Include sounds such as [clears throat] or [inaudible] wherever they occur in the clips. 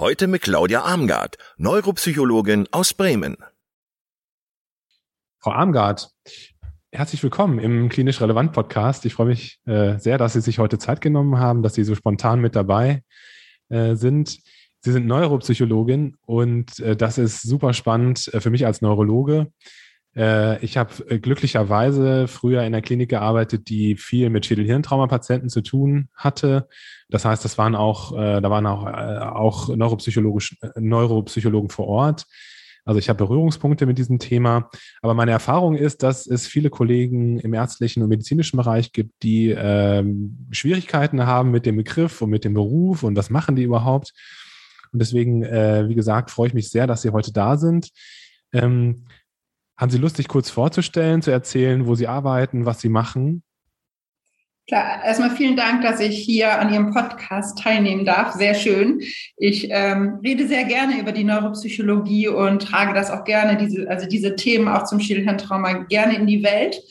Heute mit Claudia Armgard, Neuropsychologin aus Bremen. Frau Armgard, herzlich willkommen im Klinisch Relevant Podcast. Ich freue mich äh, sehr, dass Sie sich heute Zeit genommen haben, dass Sie so spontan mit dabei äh, sind. Sie sind Neuropsychologin und äh, das ist super spannend für mich als Neurologe. Äh, ich habe äh, glücklicherweise früher in der Klinik gearbeitet, die viel mit Schädel-Hirntrauma-Patienten zu tun hatte. Das heißt, das waren auch, äh, da waren auch, auch neuropsychologisch, Neuropsychologen vor Ort. Also ich habe Berührungspunkte mit diesem Thema. Aber meine Erfahrung ist, dass es viele Kollegen im ärztlichen und medizinischen Bereich gibt, die ähm, Schwierigkeiten haben mit dem Begriff und mit dem Beruf und was machen die überhaupt. Und deswegen, äh, wie gesagt, freue ich mich sehr, dass Sie heute da sind. Ähm, haben Sie Lust, sich kurz vorzustellen, zu erzählen, wo Sie arbeiten, was Sie machen? Klar, erstmal vielen Dank, dass ich hier an Ihrem Podcast teilnehmen darf. Sehr schön. Ich ähm, rede sehr gerne über die Neuropsychologie und trage das auch gerne, diese, also diese Themen auch zum Schädelhirntrauma gerne in die Welt.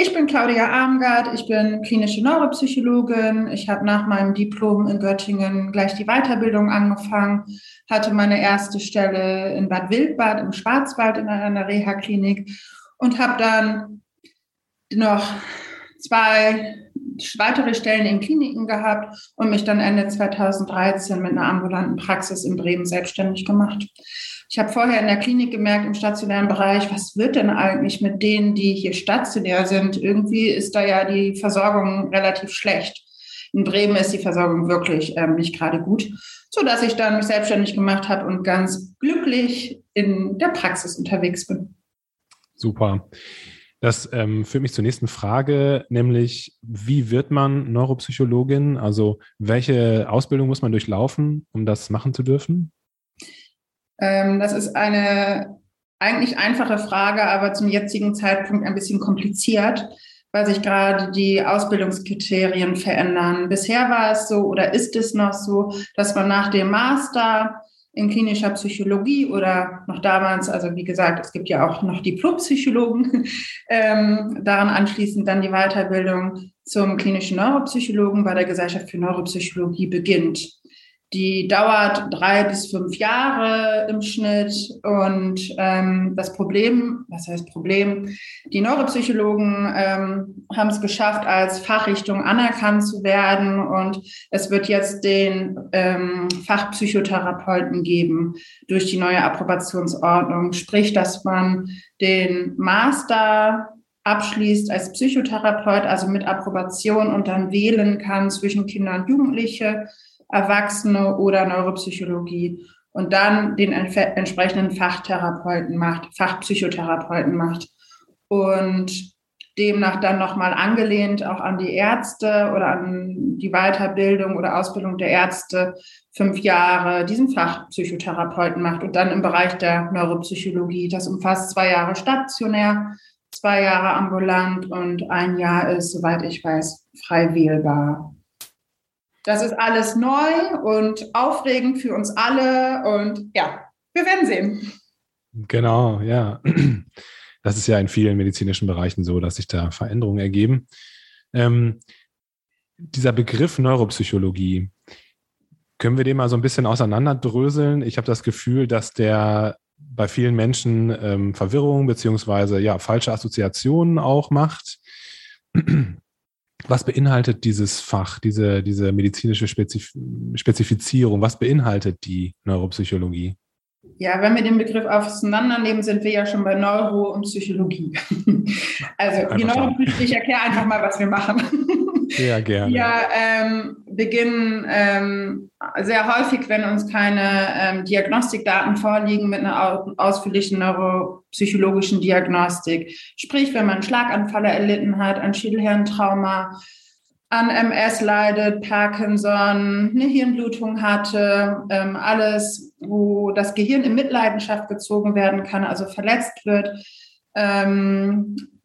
Ich bin Claudia Armgard, ich bin klinische Neuropsychologin. Ich habe nach meinem Diplom in Göttingen gleich die Weiterbildung angefangen, hatte meine erste Stelle in Bad Wildbad im Schwarzwald in einer Reha-Klinik und habe dann noch zwei weitere Stellen in Kliniken gehabt und mich dann Ende 2013 mit einer ambulanten Praxis in Bremen selbstständig gemacht. Ich habe vorher in der Klinik gemerkt, im stationären Bereich, was wird denn eigentlich mit denen, die hier stationär sind? Irgendwie ist da ja die Versorgung relativ schlecht. In Bremen ist die Versorgung wirklich ähm, nicht gerade gut, so dass ich dann mich selbstständig gemacht habe und ganz glücklich in der Praxis unterwegs bin. Super. Das ähm, führt mich zur nächsten Frage, nämlich wie wird man Neuropsychologin? Also welche Ausbildung muss man durchlaufen, um das machen zu dürfen? Ähm, das ist eine eigentlich einfache Frage, aber zum jetzigen Zeitpunkt ein bisschen kompliziert, weil sich gerade die Ausbildungskriterien verändern. Bisher war es so oder ist es noch so, dass man nach dem Master in klinischer Psychologie oder noch damals, also wie gesagt, es gibt ja auch noch Diplompsychologen, [laughs] ähm, daran anschließend dann die Weiterbildung zum klinischen Neuropsychologen bei der Gesellschaft für Neuropsychologie beginnt. Die dauert drei bis fünf Jahre im Schnitt. Und ähm, das Problem, was heißt Problem? Die Neuropsychologen ähm, haben es geschafft, als Fachrichtung anerkannt zu werden. Und es wird jetzt den ähm, Fachpsychotherapeuten geben durch die neue Approbationsordnung. Sprich, dass man den Master abschließt als Psychotherapeut, also mit Approbation und dann wählen kann zwischen Kinder und Jugendliche Erwachsene oder Neuropsychologie und dann den entsprechenden Fachtherapeuten macht, Fachpsychotherapeuten macht und demnach dann nochmal angelehnt auch an die Ärzte oder an die Weiterbildung oder Ausbildung der Ärzte fünf Jahre diesen Fachpsychotherapeuten macht und dann im Bereich der Neuropsychologie. Das umfasst zwei Jahre stationär, zwei Jahre ambulant und ein Jahr ist, soweit ich weiß, frei wählbar. Das ist alles neu und aufregend für uns alle und ja, wir werden sehen. Genau, ja. [clears throat] Das ist ja in vielen medizinischen Bereichen so, dass sich da Veränderungen ergeben. Ähm, dieser Begriff Neuropsychologie, können wir den mal so ein bisschen auseinanderdröseln? Ich habe das Gefühl, dass der bei vielen Menschen ähm, Verwirrung beziehungsweise ja falsche Assoziationen auch macht. [clears throat] Was beinhaltet dieses Fach, diese, diese medizinische Spezif Spezifizierung? Was beinhaltet die Neuropsychologie? Ja, wenn wir den Begriff auseinandernehmen, sind wir ja schon bei Neuro und Psychologie. [laughs] Also einfach die Neuropsychologie, ich erkläre einfach mal, was wir machen. Ja, gerne. Wir ähm, beginnen ähm, sehr häufig, wenn uns keine ähm, Diagnostikdaten vorliegen, mit einer ausführlichen neuropsychologischen Diagnostik. Sprich, wenn man einen Schlaganfall erlitten hat, ein Schädelhirntrauma, an MS leidet, Parkinson, eine Hirnblutung hatte, ähm, alles, wo das Gehirn in Mitleidenschaft gezogen werden kann, also verletzt wird. Ähm, äh,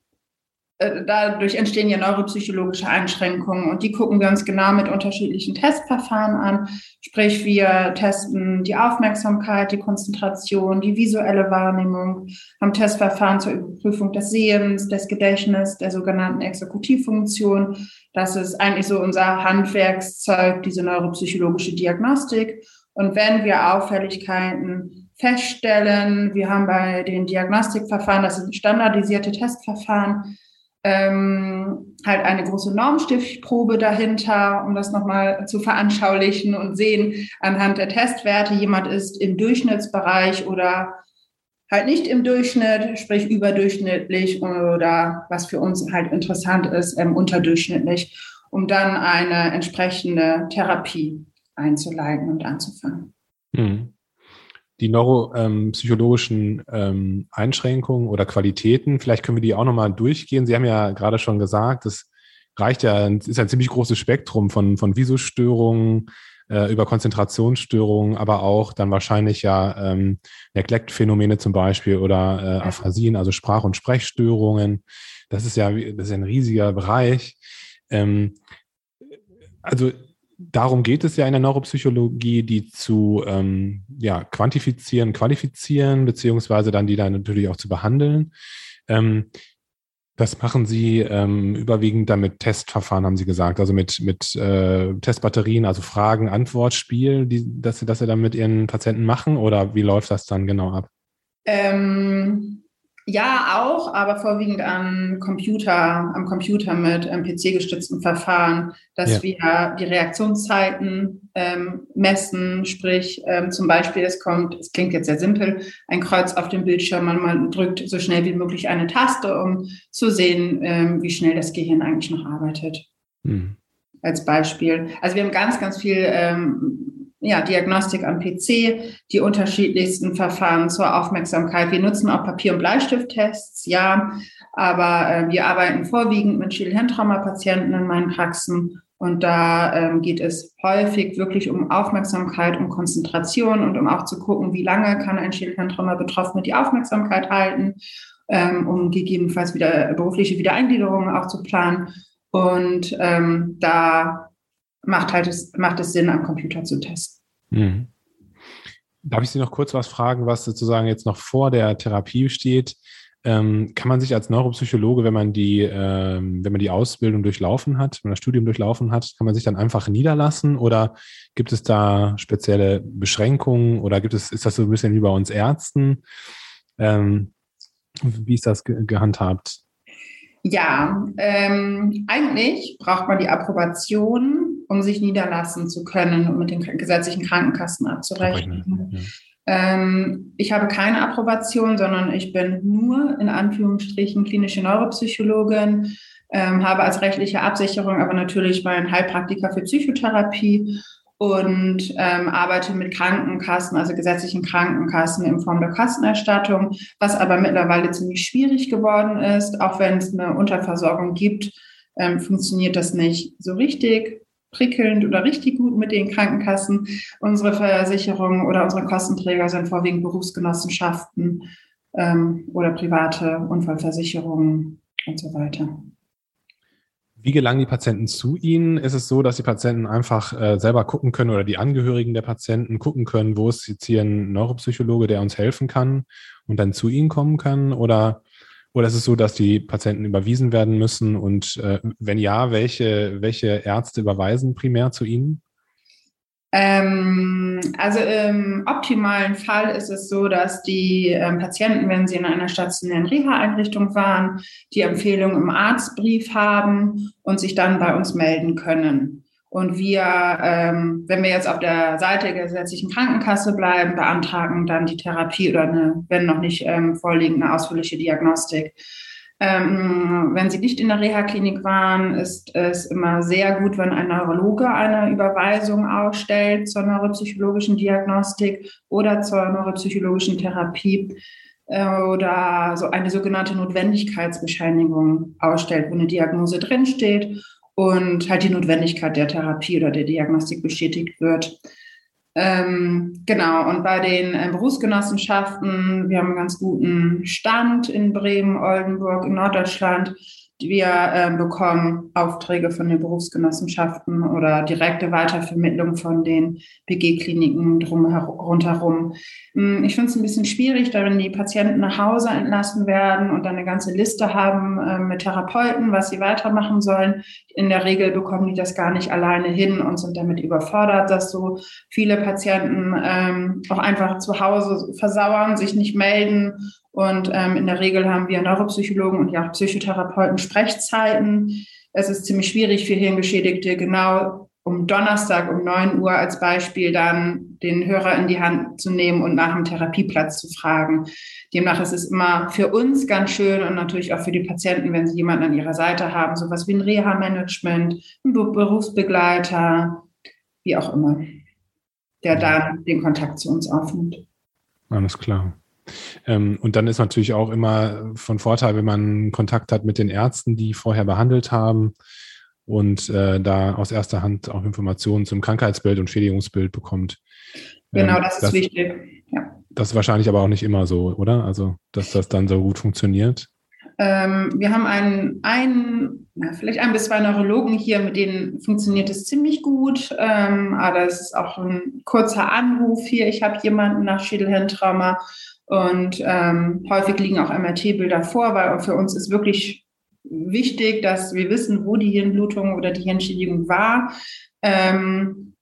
dadurch entstehen ja neuropsychologische Einschränkungen und die gucken wir uns genau mit unterschiedlichen Testverfahren an. Sprich, wir testen die Aufmerksamkeit, die Konzentration, die visuelle Wahrnehmung, haben Testverfahren zur Überprüfung des Sehens, des Gedächtnisses, der sogenannten Exekutivfunktion. Das ist eigentlich so unser Handwerkszeug, diese neuropsychologische Diagnostik. Und wenn wir Auffälligkeiten feststellen, wir haben bei den Diagnostikverfahren, das sind standardisierte Testverfahren, ähm, halt eine große Normstiftprobe dahinter, um das nochmal zu veranschaulichen und sehen anhand der Testwerte, jemand ist im Durchschnittsbereich oder halt nicht im Durchschnitt, sprich überdurchschnittlich oder was für uns halt interessant ist, ähm, unterdurchschnittlich, um dann eine entsprechende Therapie einzuleiten und anzufangen. Hm die neuropsychologischen ähm, Einschränkungen oder Qualitäten, vielleicht können wir die auch nochmal durchgehen. Sie haben ja gerade schon gesagt, es reicht ja, ist ein ziemlich großes Spektrum von, von Visostörungen äh, über Konzentrationsstörungen, aber auch dann wahrscheinlich ja ähm, Neglect-Phänomene zum Beispiel oder äh, Aphasien, also Sprach- und Sprechstörungen. Das ist ja, das ist ein riesiger Bereich. Ähm, also darum geht es ja in der Neuropsychologie, die zu ähm, ja, quantifizieren, qualifizieren, beziehungsweise dann die dann natürlich auch zu behandeln. Ähm, das machen Sie ähm, überwiegend dann mit Testverfahren, haben Sie gesagt, also mit, mit äh, Testbatterien, also Fragen, Antwortspiel, die, dass Sie das ja dann mit Ihren Patienten machen oder wie läuft das dann genau ab? Ähm, ja, auch, aber vorwiegend am Computer, am Computer mit ähm, PC-gestützten Verfahren, dass ja. wir die Reaktionszeiten ähm, messen, sprich ähm, zum Beispiel, es kommt, es klingt jetzt sehr simpel, ein Kreuz auf dem Bildschirm, man, man drückt so schnell wie möglich eine Taste, um zu sehen, ähm, wie schnell das Gehirn eigentlich noch arbeitet. Hm. Als Beispiel. Also wir haben ganz, ganz viel ähm, ja, Diagnostik am PC, die unterschiedlichsten Verfahren zur Aufmerksamkeit. Wir nutzen auch Papier- und Bleistifttests, ja, aber äh, wir arbeiten vorwiegend mit Schädel-Hirntrauma-Patienten in meinen Praxen und da ähm, geht es häufig wirklich um Aufmerksamkeit, um Konzentration und um auch zu gucken, wie lange kann ein Schädel-Hirntrauma-Betroffene die Aufmerksamkeit halten, ähm, um gegebenenfalls wieder berufliche Wiedereingliederungen auch zu planen. Und ähm, da macht halt es, macht es Sinn, am Computer zu testen. Mhm. Darf ich Sie noch kurz was fragen, was sozusagen jetzt noch vor der Therapie steht? Ähm, kann man sich als Neuropsychologe, wenn man die, ähm, wenn man die Ausbildung durchlaufen hat, wenn man das Studium durchlaufen hat, kann man sich dann einfach niederlassen oder gibt es da spezielle Beschränkungen oder gibt es, ist das so ein bisschen wie bei uns Ärzten? Ähm, wie ist das ge gehandhabt? Ja, ähm, eigentlich braucht man die Approbation um sich niederlassen zu können und mit den gesetzlichen Krankenkassen abzurechnen. Ja. Ähm, ich habe keine Approbation, sondern ich bin nur in Anführungsstrichen klinische Neuropsychologin, ähm, habe als rechtliche Absicherung aber natürlich meinen Heilpraktiker für Psychotherapie und ähm, arbeite mit Krankenkassen, also gesetzlichen Krankenkassen in Form der Kostenerstattung, was aber mittlerweile ziemlich schwierig geworden ist. Auch wenn es eine Unterversorgung gibt, ähm, funktioniert das nicht so richtig prickelnd oder richtig gut mit den Krankenkassen. Unsere Versicherungen oder unsere Kostenträger sind vorwiegend Berufsgenossenschaften ähm, oder private Unfallversicherungen und so weiter. Wie gelangen die Patienten zu Ihnen? Ist es so, dass die Patienten einfach äh, selber gucken können oder die Angehörigen der Patienten gucken können, wo ist jetzt hier ein Neuropsychologe, der uns helfen kann und dann zu Ihnen kommen kann? Oder, oder ist es so, dass die Patienten überwiesen werden müssen? Und äh, wenn ja, welche, welche Ärzte überweisen primär zu Ihnen? Ähm, also im optimalen Fall ist es so, dass die ähm, Patienten, wenn sie in einer stationären Reha-Einrichtung waren, die Empfehlung im Arztbrief haben und sich dann bei uns melden können. Und wir, ähm, wenn wir jetzt auf der Seite der gesetzlichen Krankenkasse bleiben, beantragen dann die Therapie oder eine, wenn noch nicht ähm, vorliegende ausführliche Diagnostik. Ähm, wenn Sie nicht in der Reha-Klinik waren, ist es immer sehr gut, wenn ein Neurologe eine Überweisung ausstellt zur neuropsychologischen Diagnostik oder zur neuropsychologischen Therapie äh, oder so eine sogenannte Notwendigkeitsbescheinigung ausstellt, wo eine Diagnose drinsteht und halt die Notwendigkeit der Therapie oder der Diagnostik bestätigt wird. Ähm, genau, und bei den äh, Berufsgenossenschaften, wir haben einen ganz guten Stand in Bremen, Oldenburg, in Norddeutschland. Wir äh, bekommen Aufträge von den Berufsgenossenschaften oder direkte Weitervermittlung von den BG-Kliniken rundherum. Hm, ich finde es ein bisschen schwierig, da wenn die Patienten nach Hause entlassen werden und dann eine ganze Liste haben äh, mit Therapeuten, was sie weitermachen sollen. In der Regel bekommen die das gar nicht alleine hin und sind damit überfordert, dass so viele Patienten ähm, auch einfach zu Hause versauern, sich nicht melden und ähm, in der Regel haben wir Neuropsychologen und ja auch Psychotherapeuten Sprechzeiten. Es ist ziemlich schwierig für Hirngeschädigte genau um Donnerstag um 9 Uhr als Beispiel dann den Hörer in die Hand zu nehmen und nach dem Therapieplatz zu fragen. Demnach ist es immer für uns ganz schön und natürlich auch für die Patienten, wenn sie jemanden an ihrer Seite haben, sowas wie ein Reha-Management, ein Berufsbegleiter, wie auch immer, der dann den Kontakt zu uns aufnimmt. Alles klar. Ähm, und dann ist natürlich auch immer von Vorteil, wenn man Kontakt hat mit den Ärzten, die vorher behandelt haben und äh, da aus erster Hand auch Informationen zum Krankheitsbild und Schädigungsbild bekommt. Genau, ähm, das ist das, wichtig. Ja. Das ist wahrscheinlich aber auch nicht immer so, oder? Also, dass das dann so gut funktioniert. Ähm, wir haben einen, einen na, vielleicht ein bis zwei Neurologen hier, mit denen funktioniert es ziemlich gut. Ähm, aber es ist auch ein kurzer Anruf hier. Ich habe jemanden nach Schädelhirntrauma und ähm, häufig liegen auch MRT-Bilder vor, weil für uns ist wirklich wichtig, dass wir wissen, wo die Hirnblutung oder die Hirnschädigung war. Ähm,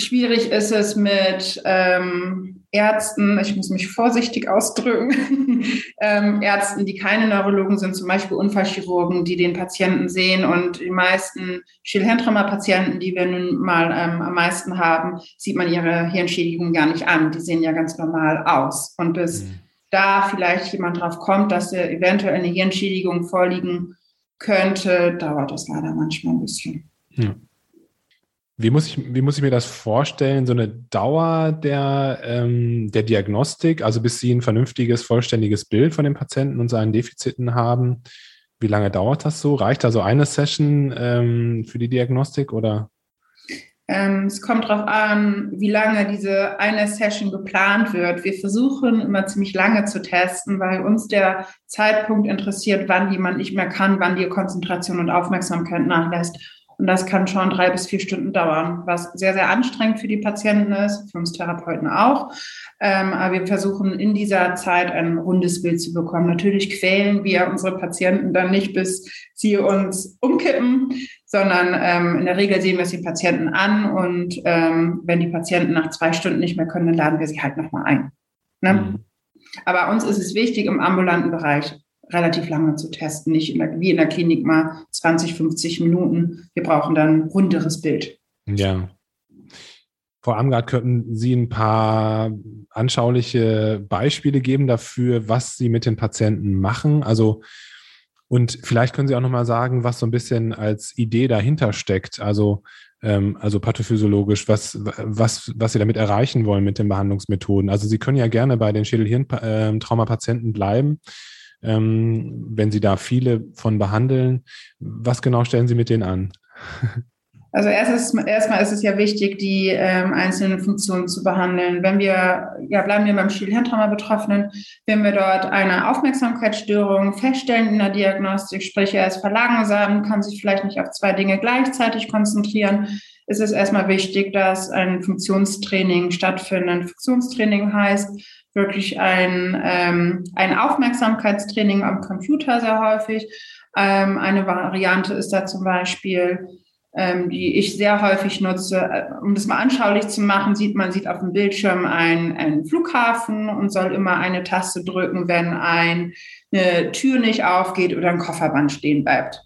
schwierig ist es mit ähm, Ärzten, ich muss mich vorsichtig ausdrücken, [laughs] ähm, Ärzten, die keine Neurologen sind, zum Beispiel Unfallchirurgen, die den Patienten sehen und die meisten Schädelhirntrauma-Patienten, die wir nun mal ähm, am meisten haben, sieht man ihre Hirnschädigung gar nicht an. Die sehen ja ganz normal aus. Und bis mhm. da vielleicht jemand drauf kommt, dass eventuell eine Hirnschädigung vorliegen könnte, dauert das leider manchmal ein bisschen. Ja. Wie muss ich, wie muss ich mir das vorstellen, so eine Dauer der, ähm, der Diagnostik, also bis Sie ein vernünftiges, vollständiges Bild von dem Patienten und seinen Defiziten haben? Wie lange dauert das so? Reicht da so eine Session ähm, für die Diagnostik oder? Ähm, es kommt darauf an, wie lange diese eine Session geplant wird. Wir versuchen immer ziemlich lange zu testen, weil uns der Zeitpunkt interessiert, wann jemand nicht mehr kann, wann die Konzentration und Aufmerksamkeit nachlässt. Und das kann schon drei bis vier Stunden dauern, was sehr, sehr anstrengend für die Patienten ist, für uns Therapeuten auch. Ähm, aber wir versuchen in dieser Zeit ein rundes Bild zu bekommen. Natürlich quälen wir unsere Patienten dann nicht, bis sie uns umkippen, sondern ähm, in der Regel sehen wir es den Patienten an und ähm, wenn die Patienten nach zwei Stunden nicht mehr können, dann laden wir sie halt nochmal ein. Ne? Mhm. Aber uns ist es wichtig im ambulanten Bereich relativ lange zu testen, nicht in wie in der Klinik mal 20, 50 Minuten. Wir brauchen dann ein runderes Bild. Ja. Frau Amgard, könnten Sie ein paar anschauliche Beispiele geben dafür, was Sie mit den Patienten machen? Also, und vielleicht können Sie auch nochmal sagen, was so ein bisschen als Idee dahinter steckt. Also, ähm, also pathophysiologisch, was, was, was Sie damit erreichen wollen mit den Behandlungsmethoden. Also, Sie können ja gerne bei den Schädel-Hirn-Traumapatienten bleiben ähm, wenn Sie da viele von behandeln. Was genau stellen Sie mit denen an? Also erstes, erstmal ist es ja wichtig, die ähm, einzelnen Funktionen zu behandeln. Wenn wir, ja, bleiben wir beim Schädelhirntrauma-Betroffenen, wenn wir dort eine Aufmerksamkeitsstörung feststellen in der Diagnostik, sprich er ist verlangsamt, kann sich vielleicht nicht auf zwei Dinge gleichzeitig konzentrieren, ist es erstmal wichtig, dass ein Funktionstraining stattfindet. Ein Funktionstraining heißt wirklich ein, ähm, ein Aufmerksamkeitstraining am Computer sehr häufig. Ähm, eine Variante ist da zum Beispiel ähm, die ich sehr häufig nutze. Äh, um das mal anschaulich zu machen, sieht man sieht auf dem Bildschirm einen, einen Flughafen und soll immer eine Taste drücken, wenn ein, eine Tür nicht aufgeht oder ein Kofferband stehen bleibt.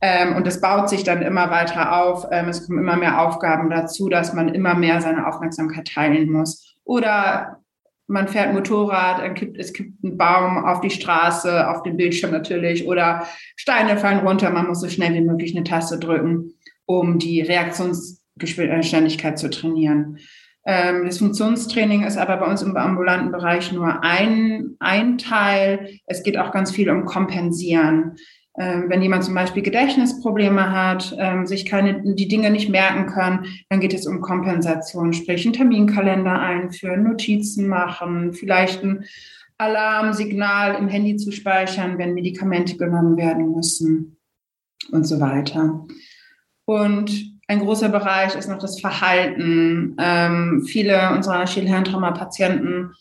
Ähm, und das baut sich dann immer weiter auf. Ähm, es kommen immer mehr Aufgaben dazu, dass man immer mehr seine Aufmerksamkeit teilen muss. Oder man fährt Motorrad, es gibt einen Baum auf die Straße, auf dem Bildschirm natürlich, oder Steine fallen runter, man muss so schnell wie möglich eine Taste drücken um die Reaktionsgeschwindigkeit zu trainieren. Ähm, das Funktionstraining ist aber bei uns im ambulanten Bereich nur ein, ein Teil. Es geht auch ganz viel um Kompensieren. Ähm, wenn jemand zum Beispiel Gedächtnisprobleme hat, ähm, sich keine, die Dinge nicht merken kann, dann geht es um Kompensation, sprich einen Terminkalender einführen, Notizen machen, vielleicht ein Alarmsignal im Handy zu speichern, wenn Medikamente genommen werden müssen und so weiter. Und ein großer Bereich ist noch das Verhalten. Ähm, viele unserer Schädelhirntrauma-Patienten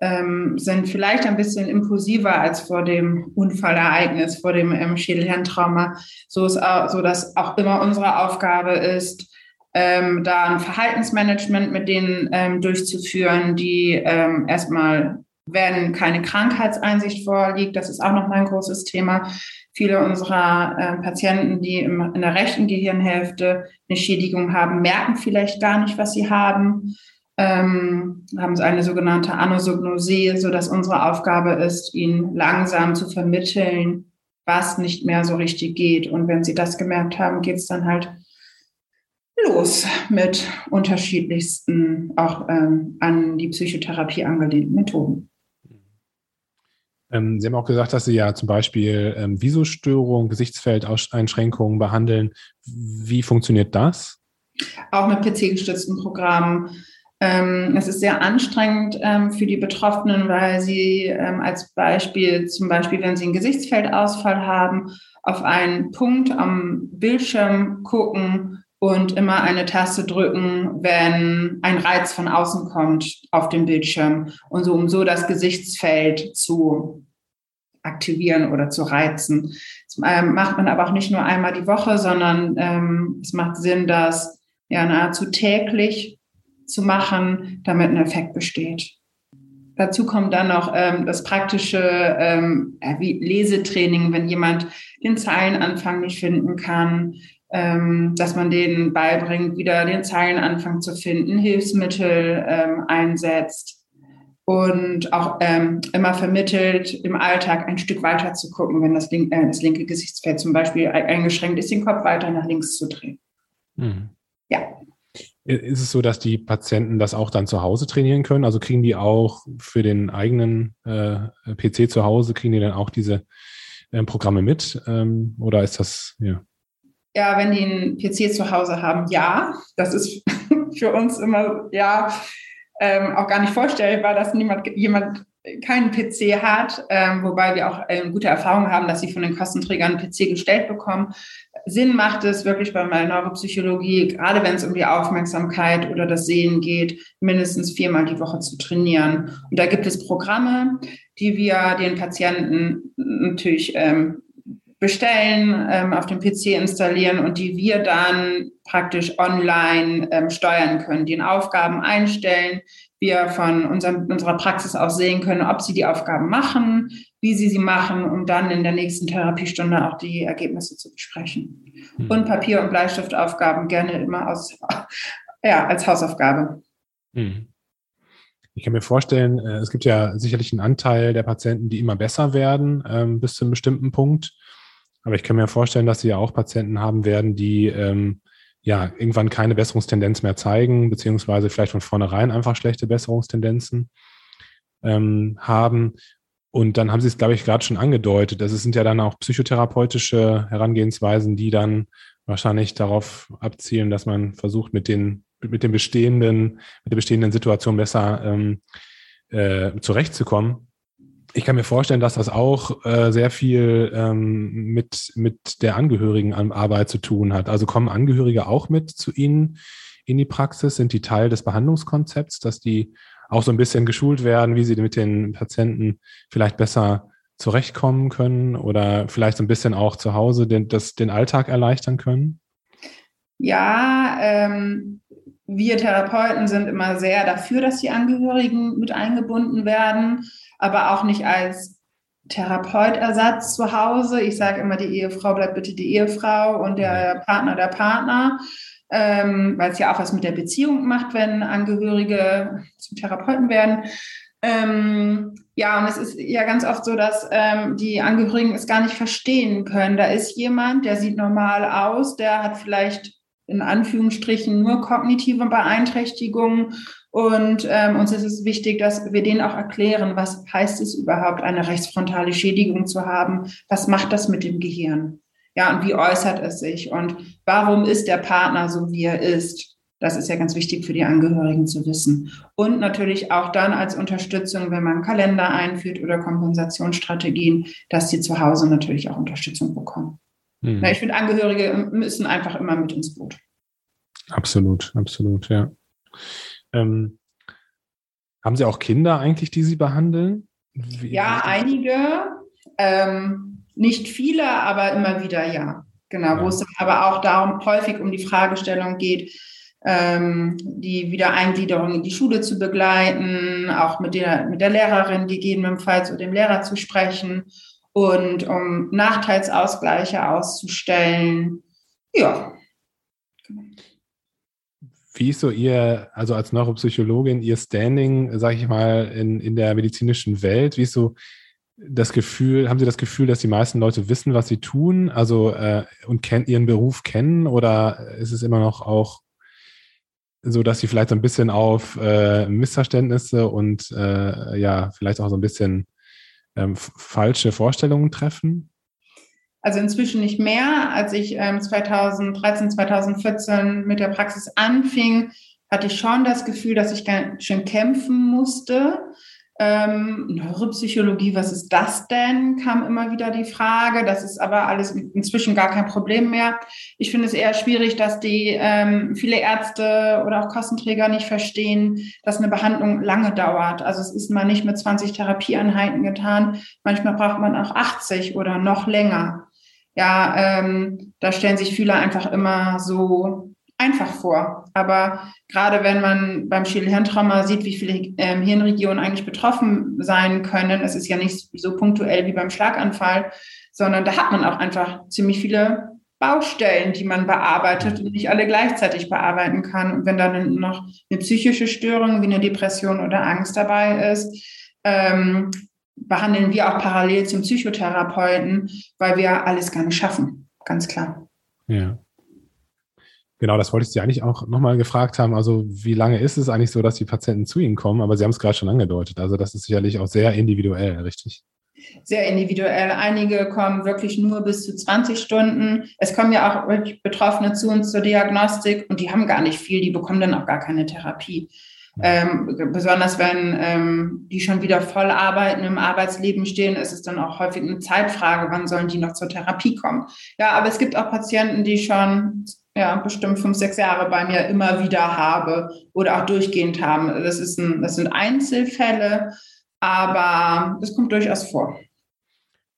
ähm, sind vielleicht ein bisschen impulsiver als vor dem Unfallereignis, vor dem ähm, Schädelhirntrauma, so, ist auch, so dass auch immer unsere Aufgabe ist, ähm, da ein Verhaltensmanagement mit denen ähm, durchzuführen, die ähm, erstmal, wenn keine Krankheitseinsicht vorliegt, das ist auch noch mal ein großes Thema, Viele unserer äh, Patienten, die im, in der rechten Gehirnhälfte eine Schädigung haben, merken vielleicht gar nicht, was sie haben, ähm, haben so eine sogenannte Anosognosie, sodass unsere Aufgabe ist, ihnen langsam zu vermitteln, was nicht mehr so richtig geht. Und wenn sie das gemerkt haben, geht es dann halt los mit unterschiedlichsten, auch ähm, an die Psychotherapie angelehnten Methoden. Ähm, Sie haben auch gesagt, dass Sie ja zum Beispiel ähm, Visostörungen, Gesichtsfeldeinschränkungen behandeln. Wie funktioniert das? Auch mit PC-gestützten Programmen. Ähm, es ist sehr anstrengend ähm, für die Betroffenen, weil sie ähm, als Beispiel, zum Beispiel, wenn sie einen Gesichtsfeldausfall haben, auf einen Punkt am Bildschirm gucken und immer eine Taste drücken, wenn ein Reiz von außen kommt auf dem Bildschirm und so, um so das Gesichtsfeld zu aktivieren oder zu reizen. Das macht man aber auch nicht nur einmal die Woche, sondern es macht Sinn, das ja nahezu täglich zu machen, damit ein Effekt besteht. Dazu kommt dann noch ähm, das praktische ähm, Lesetraining, wenn jemand den Zeilenanfang nicht finden kann, ähm, dass man denen beibringt, wieder den Zeilenanfang zu finden, Hilfsmittel ähm, einsetzt und auch ähm, immer vermittelt, im Alltag ein Stück weiter zu gucken, wenn das, link, äh, das linke Gesichtsfeld zum Beispiel eingeschränkt ist, den Kopf weiter nach links zu drehen. Mhm. Ja. Ist es so, dass die Patienten das auch dann zu Hause trainieren können? Also kriegen die auch für den eigenen äh, PC zu Hause, kriegen die dann auch diese äh, Programme mit? Ähm, oder ist das, ja? Ja, wenn die einen PC zu Hause haben, ja. Das ist [laughs] für uns immer, ja, ähm, auch gar nicht vorstellbar, dass niemand, jemand keinen PC hat, ähm, wobei wir auch ähm, gute Erfahrungen haben, dass sie von den Kostenträgern einen PC gestellt bekommen. Sinn macht es wirklich bei meiner Neuropsychologie, gerade wenn es um die Aufmerksamkeit oder das Sehen geht, mindestens viermal die Woche zu trainieren. Und da gibt es Programme, die wir den Patienten natürlich ähm, bestellen, ähm, auf dem PC installieren und die wir dann praktisch online ähm, steuern können, den Aufgaben einstellen, wir von unserem, unserer Praxis aus sehen können, ob sie die Aufgaben machen, wie sie sie machen, um dann in der nächsten Therapiestunde auch die Ergebnisse zu besprechen. Mhm. Und Papier- und Bleistiftaufgaben gerne immer aus, ja, als Hausaufgabe. Mhm. Ich kann mir vorstellen, äh, es gibt ja sicherlich einen Anteil der Patienten, die immer besser werden ähm, bis zu einem bestimmten Punkt. Aber ich kann mir vorstellen, dass Sie ja auch Patienten haben werden, die ähm, ja irgendwann keine Besserungstendenz mehr zeigen, beziehungsweise vielleicht von vornherein einfach schlechte Besserungstendenzen ähm, haben. Und dann haben Sie es, glaube ich, gerade schon angedeutet. Das sind ja dann auch psychotherapeutische Herangehensweisen, die dann wahrscheinlich darauf abzielen, dass man versucht, mit den, mit den bestehenden, mit der bestehenden Situation besser ähm, äh, zurechtzukommen. Ich kann mir vorstellen, dass das auch äh, sehr viel ähm, mit, mit der Angehörigenarbeit zu tun hat. Also kommen Angehörige auch mit zu Ihnen in die Praxis? Sind die Teil des Behandlungskonzepts, dass die auch so ein bisschen geschult werden, wie sie mit den Patienten vielleicht besser zurechtkommen können oder vielleicht so ein bisschen auch zu Hause den, das, den Alltag erleichtern können? Ja, ähm, wir Therapeuten sind immer sehr dafür, dass die Angehörigen mit eingebunden werden, aber auch nicht als Therapeutersatz zu Hause. Ich sage immer, die Ehefrau bleibt bitte die Ehefrau und der Partner der Partner, ähm, weil es ja auch was mit der Beziehung macht, wenn Angehörige zum Therapeuten werden. Ähm, ja, und es ist ja ganz oft so, dass ähm, die Angehörigen es gar nicht verstehen können. Da ist jemand, der sieht normal aus, der hat vielleicht in Anführungsstrichen nur kognitive Beeinträchtigungen. Und ähm, uns ist es wichtig, dass wir denen auch erklären, was heißt es überhaupt, eine rechtsfrontale Schädigung zu haben? Was macht das mit dem Gehirn? Ja, und wie äußert es sich? Und warum ist der Partner so, wie er ist? Das ist ja ganz wichtig für die Angehörigen zu wissen. Und natürlich auch dann als Unterstützung, wenn man Kalender einführt oder Kompensationsstrategien, dass sie zu Hause natürlich auch Unterstützung bekommen. Mhm. ich finde, Angehörige müssen einfach immer mit ins Boot. Absolut, absolut, ja. Ähm, haben Sie auch Kinder eigentlich, die Sie behandeln? Wie, ja, einige. Ähm, nicht viele, aber immer wieder ja. Genau, ja. wo es aber auch darum häufig um die Fragestellung geht, ähm, die Wiedereingliederung in die Schule zu begleiten, auch mit der, mit der Lehrerin gegebenenfalls oder dem Lehrer zu sprechen und um Nachteilsausgleiche auszustellen. Ja. Wie ist so Ihr, also als Neuropsychologin, Ihr Standing, sage ich mal, in, in der medizinischen Welt? Wie ist so das Gefühl, haben Sie das Gefühl, dass die meisten Leute wissen, was sie tun, also äh, und kenn, ihren Beruf kennen, oder ist es immer noch auch so, dass sie vielleicht so ein bisschen auf äh, Missverständnisse und äh, ja, vielleicht auch so ein bisschen ähm, falsche Vorstellungen treffen? Also inzwischen nicht mehr. Als ich ähm, 2013, 2014 mit der Praxis anfing, hatte ich schon das Gefühl, dass ich ganz schön kämpfen musste ähm, Neuropsychologie, was ist das denn? kam immer wieder die Frage. Das ist aber alles inzwischen gar kein Problem mehr. Ich finde es eher schwierig, dass die ähm, viele Ärzte oder auch Kostenträger nicht verstehen, dass eine Behandlung lange dauert. Also es ist mal nicht mit 20 Therapieeinheiten getan. Manchmal braucht man auch 80 oder noch länger. Ja, ähm, da stellen sich viele einfach immer so einfach vor. Aber gerade wenn man beim Schädelhirntrauma sieht, wie viele ähm, Hirnregionen eigentlich betroffen sein können, es ist ja nicht so punktuell wie beim Schlaganfall, sondern da hat man auch einfach ziemlich viele Baustellen, die man bearbeitet und nicht alle gleichzeitig bearbeiten kann. Und wenn dann noch eine psychische Störung wie eine Depression oder Angst dabei ist, ähm, behandeln wir auch parallel zum Psychotherapeuten, weil wir alles gar nicht schaffen. Ganz klar. Ja. Genau, das wollte ich Sie eigentlich auch nochmal gefragt haben. Also, wie lange ist es eigentlich so, dass die Patienten zu Ihnen kommen? Aber Sie haben es gerade schon angedeutet. Also, das ist sicherlich auch sehr individuell, richtig? Sehr individuell. Einige kommen wirklich nur bis zu 20 Stunden. Es kommen ja auch Betroffene zu uns zur Diagnostik und die haben gar nicht viel. Die bekommen dann auch gar keine Therapie. Ähm, besonders wenn ähm, die schon wieder voll arbeiten, im Arbeitsleben stehen, ist es dann auch häufig eine Zeitfrage, wann sollen die noch zur Therapie kommen. Ja, aber es gibt auch Patienten, die schon ja, bestimmt fünf, sechs Jahre bei mir immer wieder habe oder auch durchgehend haben. Das, ist ein, das sind Einzelfälle, aber das kommt durchaus vor.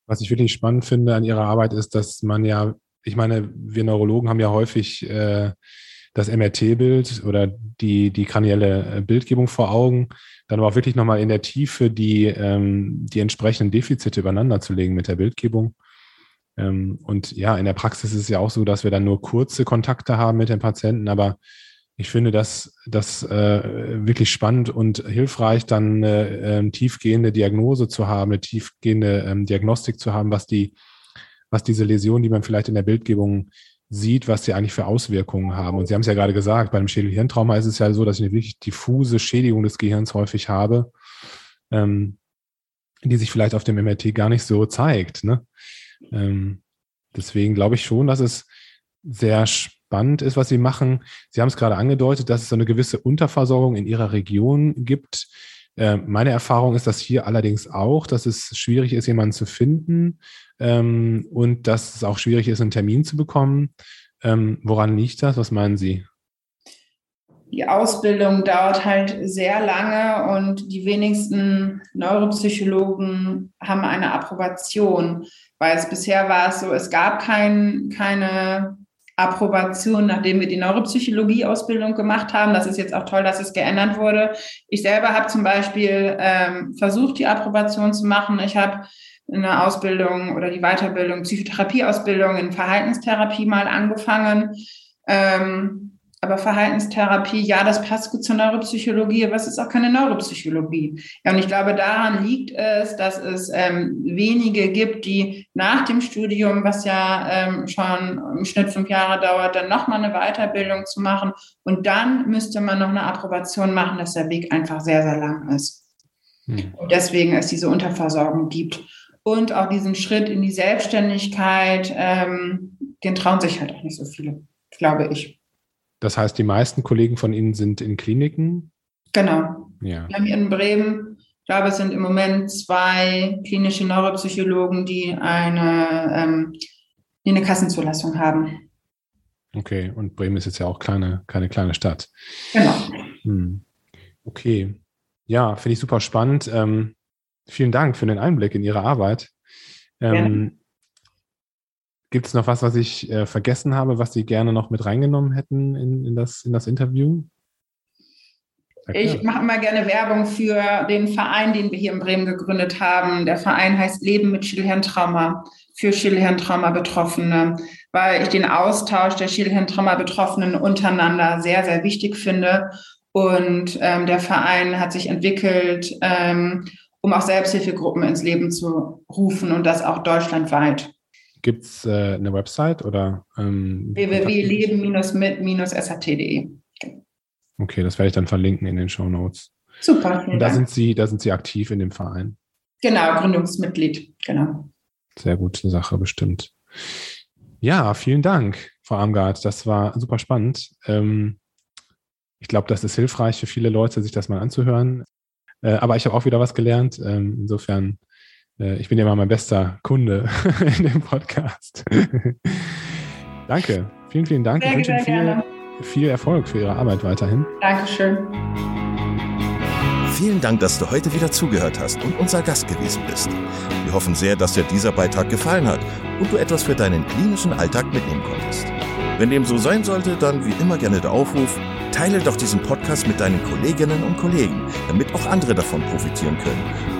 Was ich wirklich spannend finde an Ihrer Arbeit ist, dass man ja, ich meine, wir Neurologen haben ja häufig äh, das MRT-Bild oder die, die kranielle äh, Bildgebung vor Augen, dann aber auch wirklich nochmal in der Tiefe die, ähm, die entsprechenden Defizite übereinander zu legen mit der Bildgebung. Ähm, und ja, in der Praxis ist es ja auch so, dass wir dann nur kurze Kontakte haben mit den Patienten, aber ich finde das, das äh, wirklich spannend und hilfreich, dann eine äh, tiefgehende Diagnose zu haben, eine tiefgehende ähm, Diagnostik zu haben, was die, was diese Läsionen, die man vielleicht in der Bildgebung sieht, was sie eigentlich für Auswirkungen haben. Und Sie haben es ja gerade gesagt, bei einem Schädelhirntrauma ist es ja so, dass ich eine wirklich diffuse Schädigung des Gehirns häufig habe, ähm, die sich vielleicht auf dem MRT gar nicht so zeigt. Ne? Ähm, deswegen glaube ich schon, dass es sehr spannend ist, was Sie machen. Sie haben es gerade angedeutet, dass es so eine gewisse Unterversorgung in Ihrer Region gibt. Äh, meine Erfahrung ist das hier allerdings auch, dass es schwierig ist, jemanden zu finden ähm, und dass es auch schwierig ist, einen Termin zu bekommen. Ähm, woran liegt das? Was meinen Sie? Die Ausbildung dauert halt sehr lange und die wenigsten Neuropsychologen haben eine Approbation, weil es bisher war es so, es gab kein, keine Approbation, nachdem wir die Neuropsychologie-Ausbildung gemacht haben. Das ist jetzt auch toll, dass es geändert wurde. Ich selber habe zum Beispiel ähm, versucht, die Approbation zu machen. Ich habe eine Ausbildung oder die Weiterbildung, Psychotherapieausbildung in Verhaltenstherapie mal angefangen. Ähm, aber Verhaltenstherapie, ja, das passt gut zur Neuropsychologie, aber es ist auch keine Neuropsychologie. Ja, und ich glaube, daran liegt es, dass es ähm, wenige gibt, die nach dem Studium, was ja ähm, schon im Schnitt fünf Jahre dauert, dann nochmal eine Weiterbildung zu machen. Und dann müsste man noch eine Approbation machen, dass der Weg einfach sehr, sehr lang ist. Hm. Und deswegen es diese Unterversorgung gibt. Und auch diesen Schritt in die Selbstständigkeit, ähm, den trauen sich halt auch nicht so viele, glaube ich. Das heißt, die meisten Kollegen von Ihnen sind in Kliniken? Genau. Ja. Wir haben hier in Bremen, ich glaube, es sind im Moment zwei klinische Neuropsychologen, die eine, ähm, die eine Kassenzulassung haben. Okay, und Bremen ist jetzt ja auch kleine, keine kleine Stadt. Genau. Hm. Okay. Ja, finde ich super spannend. Ähm, vielen Dank für den Einblick in Ihre Arbeit. Ähm, Gibt es noch was, was ich äh, vergessen habe, was Sie gerne noch mit reingenommen hätten in, in, das, in das Interview? Ich mache immer gerne Werbung für den Verein, den wir hier in Bremen gegründet haben. Der Verein heißt Leben mit Schilhirntrauma für Schilhirntrauma-Betroffene, weil ich den Austausch der Schilhirntrauma-Betroffenen untereinander sehr, sehr wichtig finde. Und ähm, der Verein hat sich entwickelt, ähm, um auch Selbsthilfegruppen ins Leben zu rufen und das auch deutschlandweit. Gibt es äh, eine Website oder? Ähm, www.leben-mit-sat.de. Okay, das werde ich dann verlinken in den Show Notes. Super. Und da Dank. sind Sie, da sind Sie aktiv in dem Verein. Genau, Gründungsmitglied, genau. Sehr gute Sache, bestimmt. Ja, vielen Dank, Frau Armgard. Das war super spannend. Ähm, ich glaube, das ist hilfreich für viele Leute, sich das mal anzuhören. Äh, aber ich habe auch wieder was gelernt. Ähm, insofern ich bin ja mal mein bester Kunde [laughs] in dem Podcast. [laughs] Danke. Vielen, vielen Dank. Sehr, ich wünsche Ihnen viel, viel Erfolg für Ihre Arbeit weiterhin. Dankeschön. Vielen Dank, dass du heute wieder zugehört hast und unser Gast gewesen bist. Wir hoffen sehr, dass dir dieser Beitrag gefallen hat und du etwas für deinen klinischen Alltag mitnehmen konntest. Wenn dem so sein sollte, dann wie immer gerne der Aufruf, teile doch diesen Podcast mit deinen Kolleginnen und Kollegen, damit auch andere davon profitieren können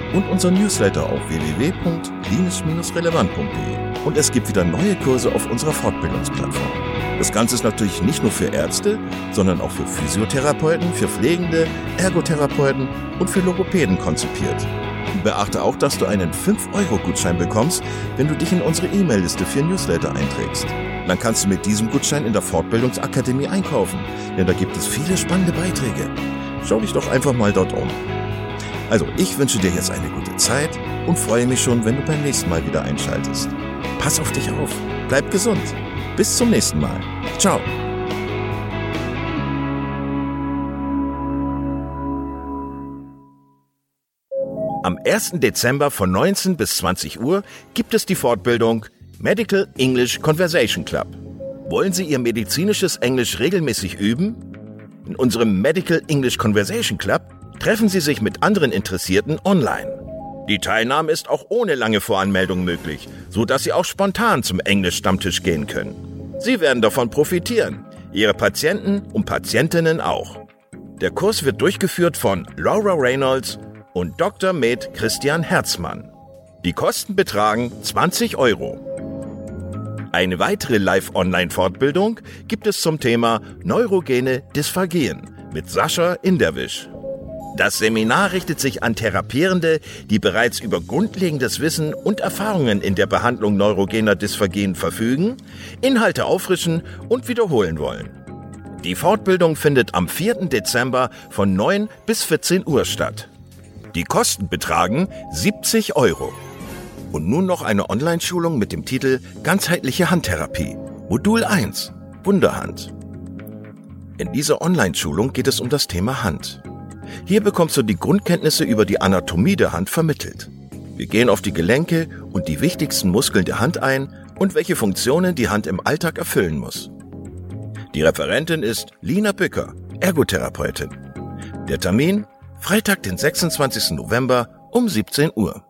und unser Newsletter auf www.klinisch-relevant.de und es gibt wieder neue Kurse auf unserer Fortbildungsplattform. Das Ganze ist natürlich nicht nur für Ärzte, sondern auch für Physiotherapeuten, für Pflegende, Ergotherapeuten und für Logopäden konzipiert. Beachte auch, dass du einen 5-Euro-Gutschein bekommst, wenn du dich in unsere E-Mail-Liste für Newsletter einträgst. Dann kannst du mit diesem Gutschein in der Fortbildungsakademie einkaufen, denn da gibt es viele spannende Beiträge. Schau dich doch einfach mal dort um. Also, ich wünsche dir jetzt eine gute Zeit und freue mich schon, wenn du beim nächsten Mal wieder einschaltest. Pass auf dich auf. Bleib gesund. Bis zum nächsten Mal. Ciao. Am 1. Dezember von 19 bis 20 Uhr gibt es die Fortbildung Medical English Conversation Club. Wollen Sie Ihr medizinisches Englisch regelmäßig üben? In unserem Medical English Conversation Club treffen Sie sich mit anderen Interessierten online. Die Teilnahme ist auch ohne lange Voranmeldung möglich, so dass Sie auch spontan zum Englisch-Stammtisch gehen können. Sie werden davon profitieren, Ihre Patienten und Patientinnen auch. Der Kurs wird durchgeführt von Laura Reynolds und Dr. Med Christian Herzmann. Die Kosten betragen 20 Euro. Eine weitere Live-Online-Fortbildung gibt es zum Thema Neurogene Dysphagien mit Sascha Inderwisch. Das Seminar richtet sich an Therapierende, die bereits über grundlegendes Wissen und Erfahrungen in der Behandlung neurogener Dysphagien verfügen, Inhalte auffrischen und wiederholen wollen. Die Fortbildung findet am 4. Dezember von 9 bis 14 Uhr statt. Die Kosten betragen 70 Euro. Und nun noch eine Online-Schulung mit dem Titel Ganzheitliche Handtherapie. Modul 1. Wunderhand. In dieser Online-Schulung geht es um das Thema Hand. Hier bekommst du die Grundkenntnisse über die Anatomie der Hand vermittelt. Wir gehen auf die Gelenke und die wichtigsten Muskeln der Hand ein und welche Funktionen die Hand im Alltag erfüllen muss. Die Referentin ist Lina Bücker, Ergotherapeutin. Der Termin Freitag, den 26. November um 17 Uhr.